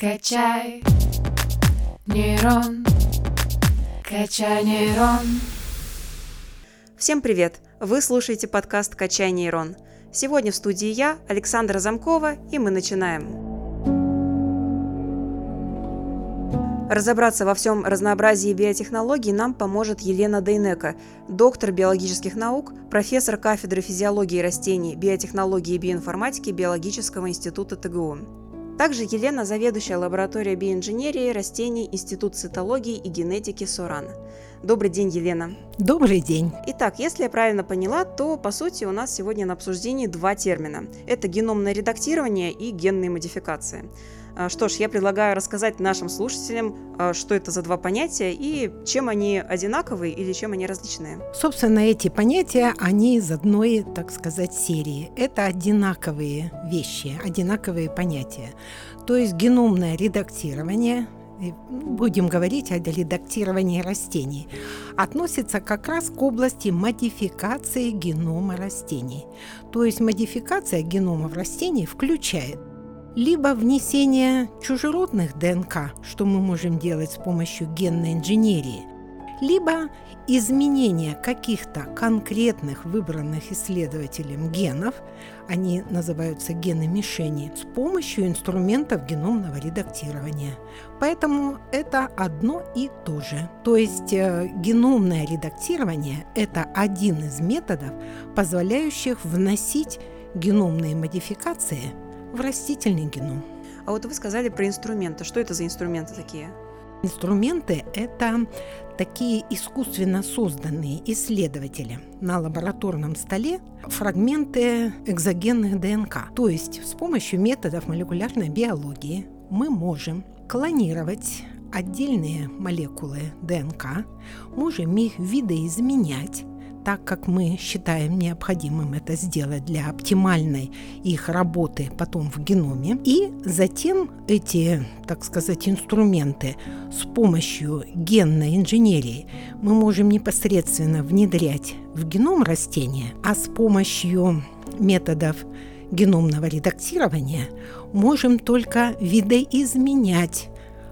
Качай нейрон, качай нейрон. Всем привет! Вы слушаете подкаст «Качай нейрон». Сегодня в студии я, Александра Замкова, и мы начинаем. Разобраться во всем разнообразии биотехнологий нам поможет Елена Дейнека, доктор биологических наук, профессор кафедры физиологии растений, биотехнологии и биоинформатики Биологического института ТГУ. Также Елена – заведующая лабораторией биоинженерии растений Институт цитологии и генетики СОРАН. Добрый день, Елена. Добрый день. Итак, если я правильно поняла, то по сути у нас сегодня на обсуждении два термина. Это геномное редактирование и генные модификации. А, что ж, я предлагаю рассказать нашим слушателям, а, что это за два понятия и чем они одинаковые или чем они различные. Собственно, эти понятия, они из одной, так сказать, серии. Это одинаковые вещи, одинаковые понятия. То есть геномное редактирование, будем говорить о редактировании растений, относится как раз к области модификации генома растений. То есть модификация генома растений включает либо внесение чужеродных ДНК, что мы можем делать с помощью генной инженерии, либо изменение каких-то конкретных выбранных исследователем генов, они называются гены мишени, с помощью инструментов геномного редактирования. Поэтому это одно и то же. То есть э, геномное редактирование – это один из методов, позволяющих вносить геномные модификации – в растительный геном. А вот вы сказали про инструменты. Что это за инструменты такие? Инструменты – это такие искусственно созданные исследователи на лабораторном столе фрагменты экзогенных ДНК. То есть с помощью методов молекулярной биологии мы можем клонировать отдельные молекулы ДНК, можем их видоизменять, так как мы считаем необходимым это сделать для оптимальной их работы потом в геноме. И затем эти, так сказать, инструменты с помощью генной инженерии мы можем непосредственно внедрять в геном растения, а с помощью методов геномного редактирования можем только видоизменять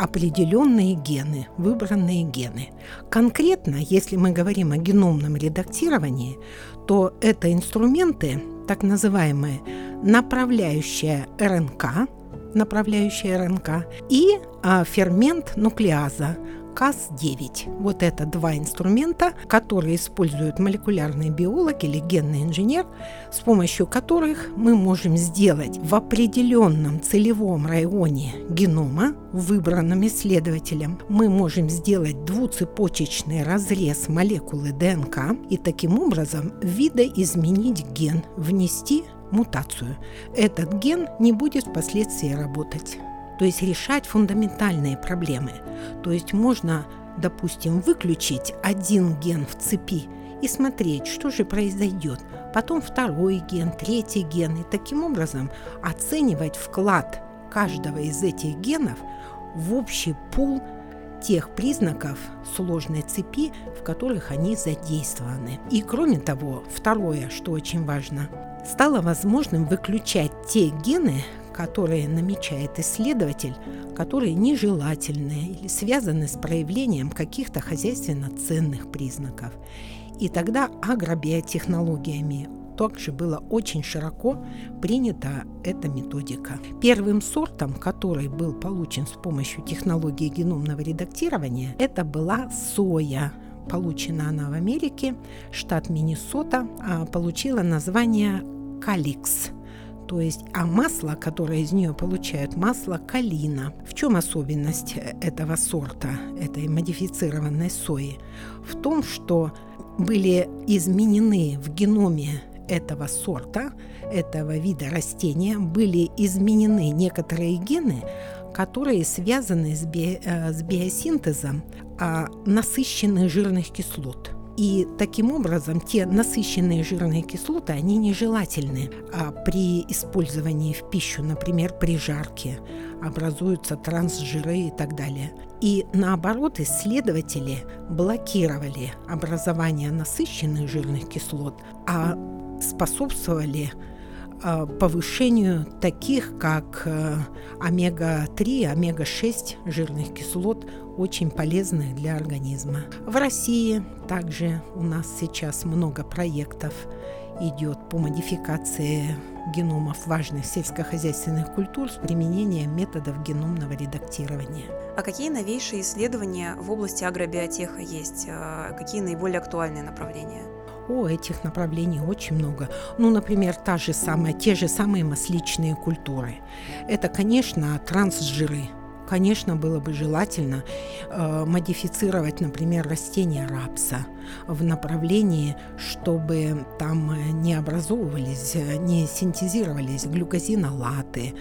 определенные гены, выбранные гены. Конкретно, если мы говорим о геномном редактировании, то это инструменты, так называемые направляющая РНК, направляющая РНК и а, фермент нуклеаза, КАС-9. Вот это два инструмента, которые используют молекулярный биолог или генный инженер, с помощью которых мы можем сделать в определенном целевом районе генома, выбранном исследователем, мы можем сделать двуцепочечный разрез молекулы ДНК и таким образом видоизменить ген, внести мутацию. Этот ген не будет впоследствии работать то есть решать фундаментальные проблемы. То есть можно, допустим, выключить один ген в цепи и смотреть, что же произойдет. Потом второй ген, третий ген. И таким образом оценивать вклад каждого из этих генов в общий пул тех признаков сложной цепи, в которых они задействованы. И кроме того, второе, что очень важно, стало возможным выключать те гены, которые намечает исследователь, которые нежелательны или связаны с проявлением каких-то хозяйственно ценных признаков. И тогда агробиотехнологиями также было очень широко принята эта методика. Первым сортом, который был получен с помощью технологии геномного редактирования, это была соя. Получена она в Америке, штат Миннесота, а получила название каликс то есть, а масло, которое из нее получают, масло калина. В чем особенность этого сорта, этой модифицированной сои? В том, что были изменены в геноме этого сорта, этого вида растения, были изменены некоторые гены, которые связаны с, би, э, с биосинтезом а, насыщенных жирных кислот – и таким образом те насыщенные жирные кислоты, они нежелательны а при использовании в пищу, например, при жарке, образуются трансжиры и так далее. И наоборот, исследователи блокировали образование насыщенных жирных кислот, а способствовали повышению таких, как э, омега-3, омега-6 жирных кислот, очень полезных для организма. В России также у нас сейчас много проектов идет по модификации геномов важных сельскохозяйственных культур с применением методов геномного редактирования. А какие новейшие исследования в области агробиотеха есть? А какие наиболее актуальные направления? О, этих направлений очень много. Ну, например, та же самая, те же самые масличные культуры. Это, конечно, трансжиры – конечно, было бы желательно э, модифицировать, например, растения рапса в направлении, чтобы там не образовывались, не синтезировались глюкозинолаты, э,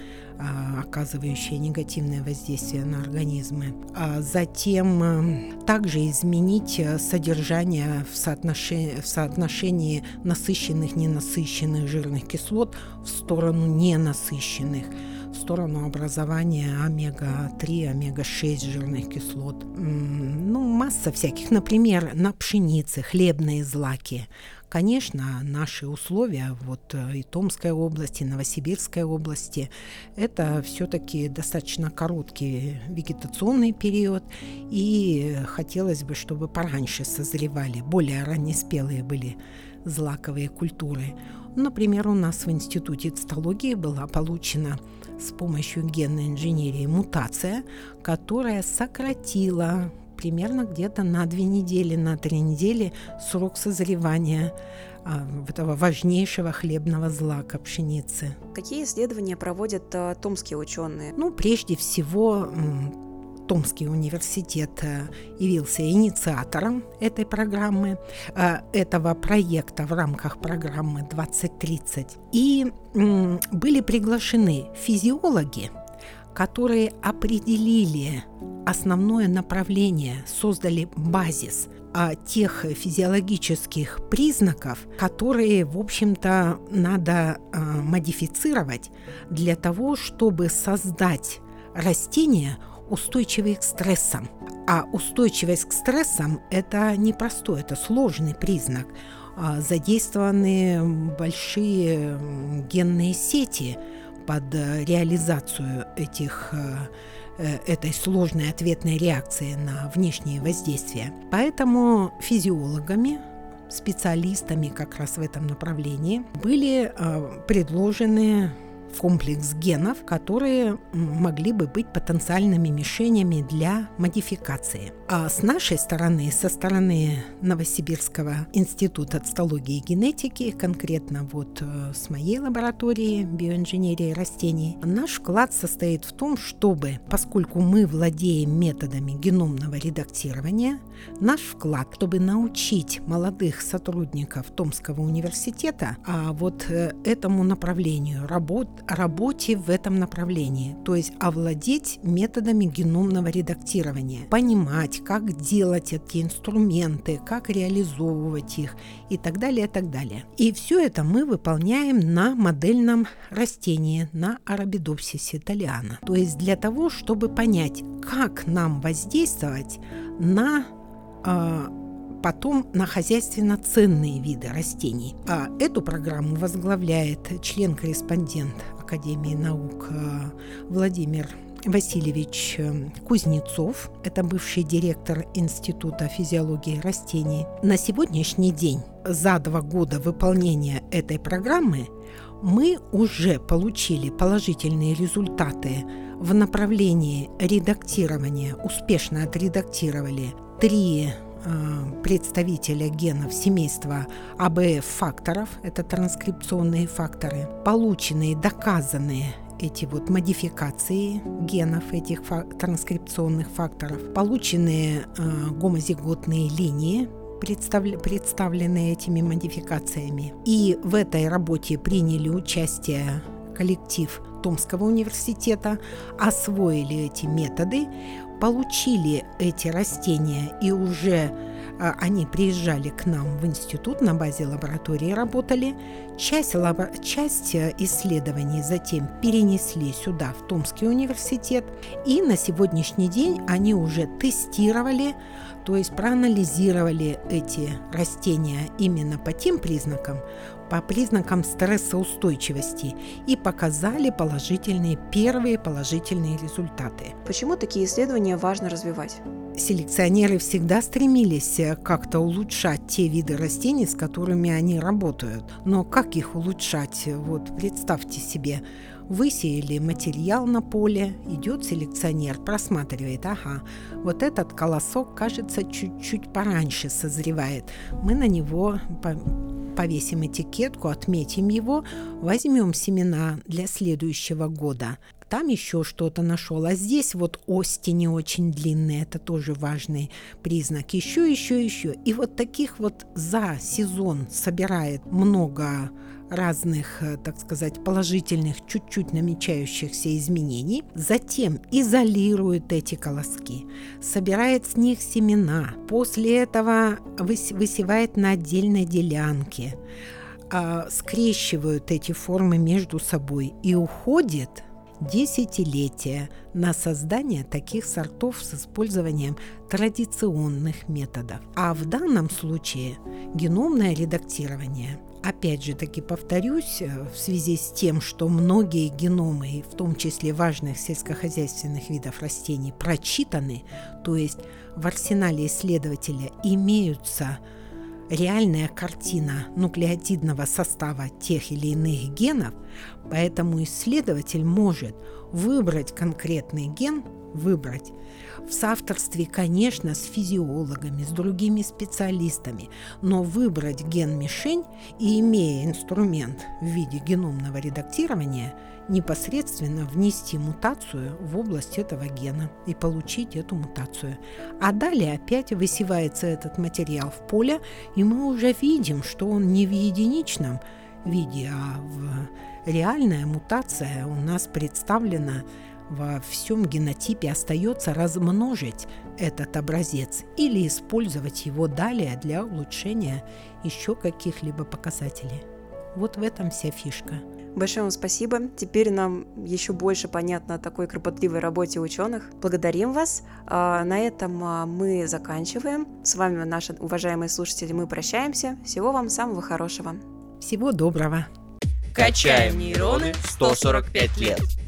оказывающие негативное воздействие на организмы. А затем э, также изменить содержание в соотношении, в соотношении насыщенных, ненасыщенных жирных кислот в сторону ненасыщенных в сторону образования омега-3, омега-6 жирных кислот. Ну, масса всяких. Например, на пшенице хлебные злаки. Конечно, наши условия вот э, и Томской области, и Новосибирской области, это все-таки достаточно короткий вегетационный период, и хотелось бы, чтобы пораньше созревали, более раннеспелые были злаковые культуры. Например, у нас в Институте цитологии была получена с помощью генной инженерии мутация, которая сократила примерно где-то на две недели, на три недели срок созревания а, этого важнейшего хлебного злака пшеницы. Какие исследования проводят а, томские ученые? Ну, прежде всего, Томский университет э, явился инициатором этой программы, э, этого проекта в рамках программы 2030. И были приглашены физиологи, которые определили основное направление, создали базис а, тех физиологических признаков, которые, в общем-то, надо а, модифицировать для того, чтобы создать растения, устойчивые к стрессам. А устойчивость к стрессам – это непростой, это сложный признак. А, задействованы большие генные сети под реализацию этих э, э, этой сложной ответной реакции на внешние воздействия. Поэтому физиологами специалистами как раз в этом направлении были э, предложены комплекс генов, которые могли бы быть потенциальными мишенями для модификации. А с нашей стороны, со стороны Новосибирского института цитологии и генетики, конкретно вот э, с моей лаборатории биоинженерии растений, наш вклад состоит в том, чтобы, поскольку мы владеем методами геномного редактирования, наш вклад, чтобы научить молодых сотрудников Томского университета а вот э, этому направлению работ, работе в этом направлении, то есть овладеть методами геномного редактирования, понимать, как делать эти инструменты, как реализовывать их и так далее, и так далее. И все это мы выполняем на модельном растении, на арабидопсисе итальяна. То есть для того, чтобы понять, как нам воздействовать на э, потом на хозяйственно ценные виды растений. А эту программу возглавляет член-корреспондент Академии наук э, Владимир Васильевич э, Кузнецов, это бывший директор Института физиологии растений. На сегодняшний день, за два года выполнения этой программы, мы уже получили положительные результаты в направлении редактирования, успешно отредактировали три представителя генов семейства АБФ-факторов, это транскрипционные факторы, полученные, доказанные эти вот модификации генов этих фа- транскрипционных факторов, полученные э, гомозиготные линии, представ- представленные этими модификациями. И в этой работе приняли участие коллектив Томского университета, освоили эти методы, получили эти растения и уже а, они приезжали к нам в институт, на базе лаборатории работали. Часть, лабо... часть э, исследований затем перенесли сюда, в Томский университет. И на сегодняшний день они уже тестировали, то есть проанализировали эти растения именно по тем признакам, по признакам стрессоустойчивости и показали положительные, первые положительные результаты. Почему такие исследования важно развивать? Селекционеры всегда стремились э, как-то улучшать те виды растений, с которыми они работают. Но как их улучшать? Вот представьте себе, высеяли материал на поле, идет селекционер, просматривает, ага, вот этот колосок, кажется, чуть-чуть пораньше созревает. Мы на него повесим этикетку, отметим его, возьмем семена для следующего года там еще что-то нашел. А здесь вот ости не очень длинные, это тоже важный признак. Еще, еще, еще. И вот таких вот за сезон собирает много разных, э, так сказать, положительных, чуть-чуть намечающихся изменений, затем изолирует эти колоски, собирает с них семена, после этого высевает на отдельной делянке, а, скрещивают эти формы между собой и уходит – десятилетия на создание таких сортов с использованием традиционных методов. А в данном случае геномное редактирование Опять же таки повторюсь, э, в связи с тем, что многие геномы, в том числе важных сельскохозяйственных видов растений, прочитаны, то есть в арсенале исследователя имеются реальная картина нуклеотидного состава тех или иных генов, поэтому исследователь может выбрать конкретный ген, выбрать. В соавторстве, конечно, с физиологами, с другими специалистами, но выбрать ген-мишень и, имея инструмент в виде геномного редактирования, непосредственно внести мутацию в область этого гена и получить эту мутацию. А далее опять высевается этот материал в поле, и мы уже видим, что он не в единичном виде, а в реальная мутация у нас представлена во всем генотипе остается размножить этот образец или использовать его далее для улучшения еще каких-либо показателей. Вот в этом вся фишка. Большое вам спасибо. Теперь нам еще больше понятно о такой кропотливой работе ученых. Благодарим вас. А, на этом а, мы заканчиваем. С вами, наши уважаемые слушатели, мы прощаемся. Всего вам самого хорошего. Всего доброго. Качаем нейроны 145 лет.